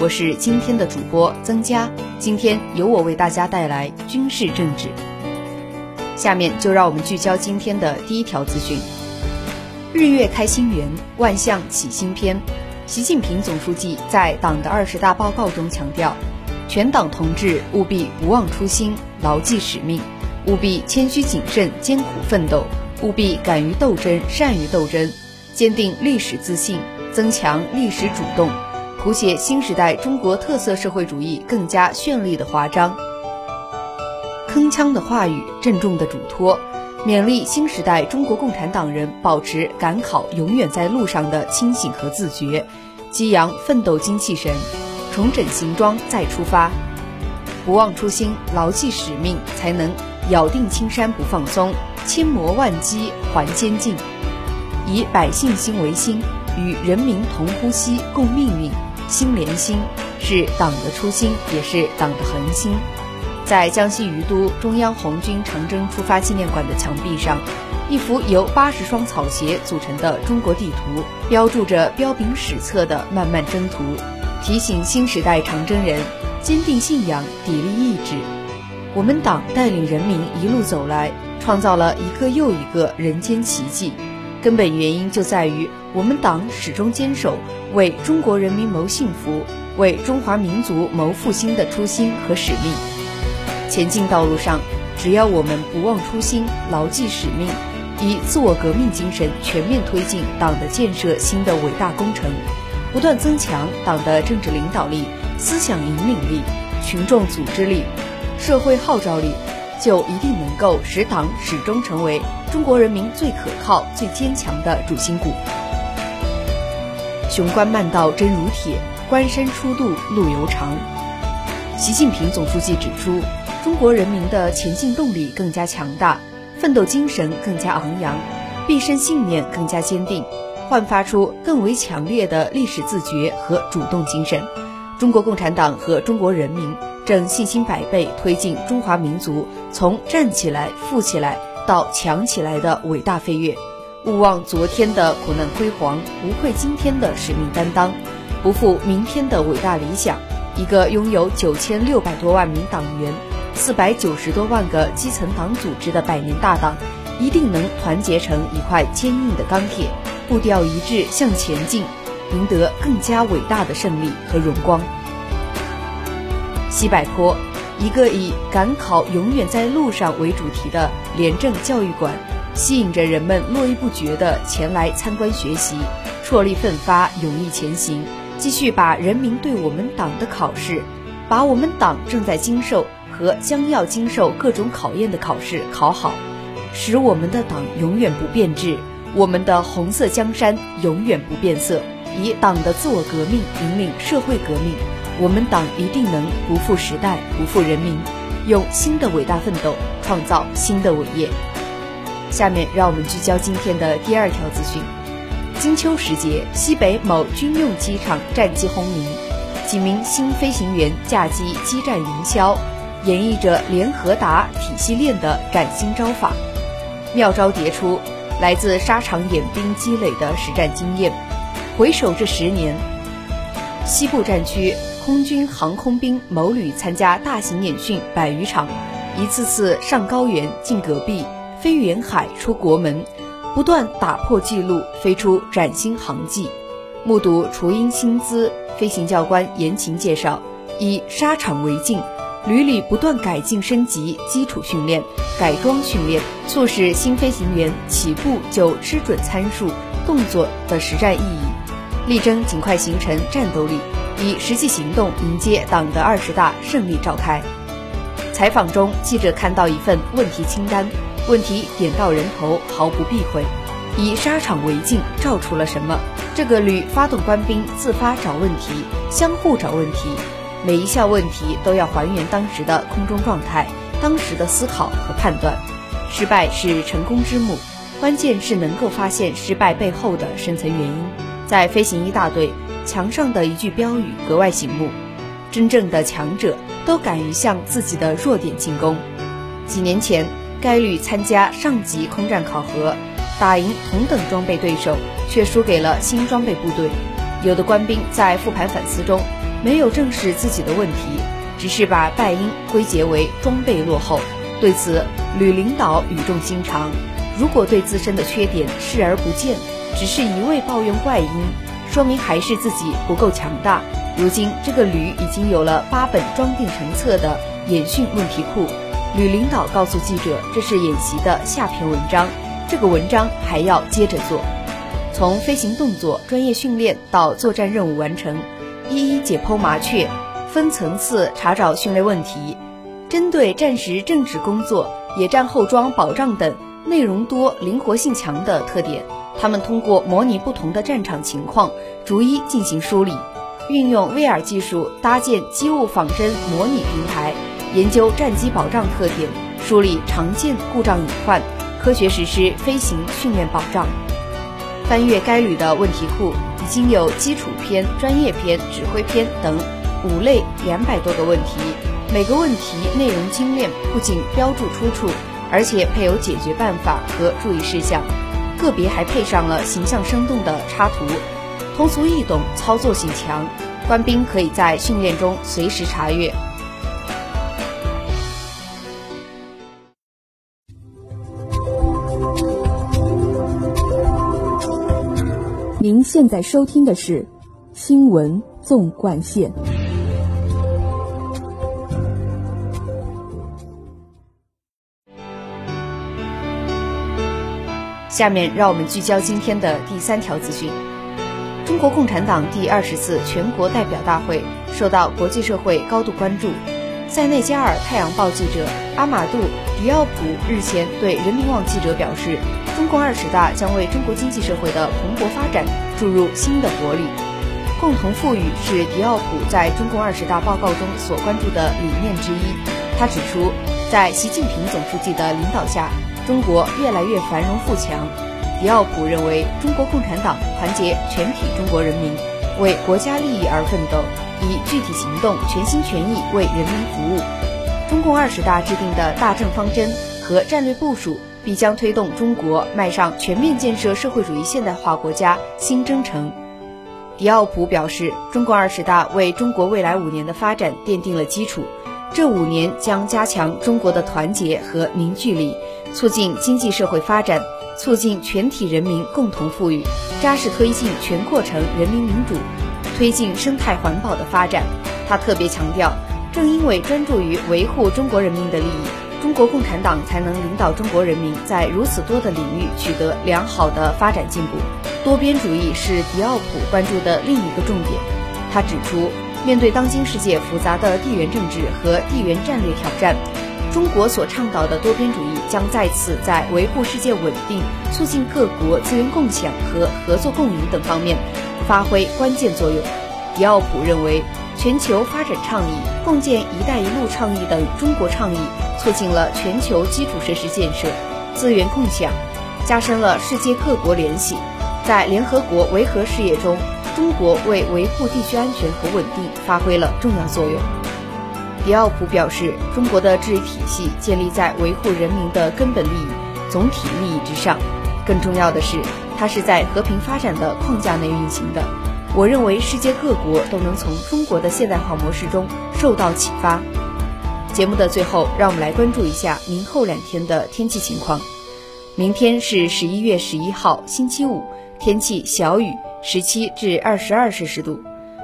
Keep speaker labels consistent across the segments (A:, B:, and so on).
A: 我是今天的主播曾佳，今天由我为大家带来军事政治。下面就让我们聚焦今天的第一条资讯：日月开新元，万象起新篇。习近平总书记在党的二十大报告中强调，全党同志务必不忘初心，牢记使命。务必谦虚谨慎、艰苦奋斗，务必敢于斗争、善于斗争，坚定历史自信，增强历史主动，谱写新时代中国特色社会主义更加绚丽的华章。铿锵的话语，郑重的嘱托，勉励新时代中国共产党人保持赶考永远在路上的清醒和自觉，激扬奋斗精气神，重整行装再出发，不忘初心，牢记使命，才能。咬定青山不放松，千磨万击还坚劲，以百姓心为心，与人民同呼吸共命运，心连心是党的初心，也是党的恒心。在江西于都中央红军长征出发纪念馆的墙壁上，一幅由八十双草鞋组成的中国地图，标注着彪炳史册的漫漫征途，提醒新时代长征人坚定信仰，砥砺意志。我们党带领人民一路走来，创造了一个又一个人间奇迹。根本原因就在于我们党始终坚守为中国人民谋幸福、为中华民族谋复兴的初心和使命。前进道路上，只要我们不忘初心、牢记使命，以自我革命精神全面推进党的建设新的伟大工程，不断增强党的政治领导力、思想引领力、群众组织力。社会号召力，就一定能够使党始终成为中国人民最可靠、最坚强的主心骨。雄关漫道真如铁，关山初度路犹长。习近平总书记指出，中国人民的前进动力更加强大，奋斗精神更加昂扬，毕生信念更加坚定，焕发出更为强烈的历史自觉和主动精神。中国共产党和中国人民。正信心百倍推进中华民族从站起来、富起来到强起来的伟大飞跃，勿忘昨天的苦难辉煌，无愧今天的使命担当，不负明天的伟大理想。一个拥有九千六百多万名党员、四百九十多万个基层党组织的百年大党，一定能团结成一块坚硬的钢铁，步调一致向前进，赢得更加伟大的胜利和荣光。西柏坡，一个以“赶考永远在路上”为主题的廉政教育馆，吸引着人们络绎不绝地前来参观学习，踔厉奋发，勇毅前行，继续把人民对我们党的考试，把我们党正在经受和将要经受各种考验的考试考好，使我们的党永远不变质，我们的红色江山永远不变色，以党的自我革命引领社会革命。我们党一定能不负时代，不负人民，用新的伟大奋斗创造新的伟业。下面让我们聚焦今天的第二条资讯：金秋时节，西北某军用机场战机轰鸣，几名新飞行员驾机激战云霄，演绎着联合达体系链的崭新招法，妙招迭出，来自沙场演兵积累的实战经验。回首这十年，西部战区。空军航空兵某旅参加大型演训百余场，一次次上高原进戈壁，飞远海出国门，不断打破纪录，飞出崭新航迹。目睹雏鹰新姿，飞行教官严勤介绍：以沙场为镜，屡屡不断改进升级基础训练、改装训练，促使新飞行员起步就吃准参数、动作的实战意义，力争尽快形成战斗力。以实际行动迎接党的二十大胜利召开。采访中，记者看到一份问题清单，问题点到人头，毫不避讳。以沙场为镜，照出了什么？这个旅发动官兵自发找问题，相互找问题，每一项问题都要还原当时的空中状态，当时的思考和判断。失败是成功之母，关键是能够发现失败背后的深层原因。在飞行一大队墙上的一句标语格外醒目：真正的强者都敢于向自己的弱点进攻。几年前，该旅参加上级空战考核，打赢同等装备对手，却输给了新装备部队。有的官兵在复盘反思中，没有正视自己的问题，只是把败因归结为装备落后。对此，旅领导语重心长：如果对自身的缺点视而不见，只是一味抱怨怪因，说明还是自己不够强大。如今，这个旅已经有了八本装订成册的演训问题库。吕领导告诉记者，这是演习的下篇文章，这个文章还要接着做。从飞行动作、专业训练到作战任务完成，一一解剖麻雀，分层次查找训练问题。针对战时政治工作、野战后装保障等内容多、灵活性强的特点，他们通过模拟不同的战场情况，逐一进行梳理，运用 VR 技术搭建机务仿真模拟平台，研究战机保障特点，梳理常见故障隐患，科学实施飞行训练保障。翻阅该旅的问题库，已经有基础篇、专业篇、指挥篇等五类两百多个问题。每个问题内容精炼，不仅标注出处，而且配有解决办法和注意事项，个别还配上了形象生动的插图，通俗易懂，操作性强，官兵可以在训练中随时查阅。
B: 现在收听的是《新闻纵贯线》。
A: 下面让我们聚焦今天的第三条资讯：中国共产党第二十次全国代表大会受到国际社会高度关注。塞内加尔《太阳报》记者阿马杜·迪奥普日前对人民网记者表示，中共二十大将为中国经济社会的蓬勃发展注入新的活力。共同富裕是迪奥普在中共二十大报告中所关注的理念之一。他指出，在习近平总书记的领导下。中国越来越繁荣富强。迪奥普认为，中国共产党团结全体中国人民，为国家利益而奋斗，以具体行动全心全意为人民服务。中共二十大制定的大政方针和战略部署，必将推动中国迈上全面建设社会主义现代化国家新征程。迪奥普表示，中共二十大为中国未来五年的发展奠定了基础。这五年将加强中国的团结和凝聚力。促进经济社会发展，促进全体人民共同富裕，扎实推进全过程人民民主，推进生态环保的发展。他特别强调，正因为专注于维护中国人民的利益，中国共产党才能领导中国人民在如此多的领域取得良好的发展进步。多边主义是迪奥普关注的另一个重点。他指出，面对当今世界复杂的地缘政治和地缘战略挑战。中国所倡导的多边主义将再次在维护世界稳定、促进各国资源共享和合作共赢等方面发挥关键作用。迪奥普认为，全球发展倡议、共建“一带一路”倡议等中国倡议，促进了全球基础设施建设、资源共享，加深了世界各国联系。在联合国维和事业中，中国为维护地区安全和稳定发挥了重要作用。迪奥普表示，中国的治理体系建立在维护人民的根本利益、总体利益之上。更重要的是，它是在和平发展的框架内运行的。我认为，世界各国都能从中国的现代化模式中受到启发。节目的最后，让我们来关注一下明后两天的天气情况。明天是十一月十一号，星期五，天气小雨，十七至二十二摄氏度。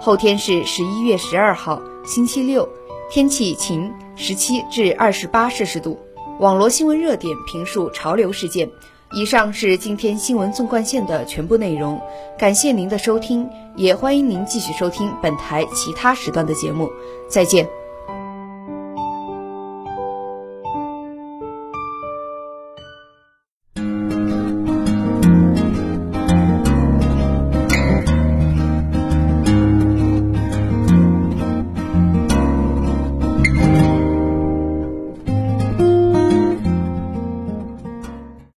A: 后天是十一月十二号，星期六。天气晴，十七至二十八摄氏度。网络新闻热点评述潮流事件。以上是今天新闻纵贯线的全部内容，感谢您的收听，也欢迎您继续收听本台其他时段的节目。再见。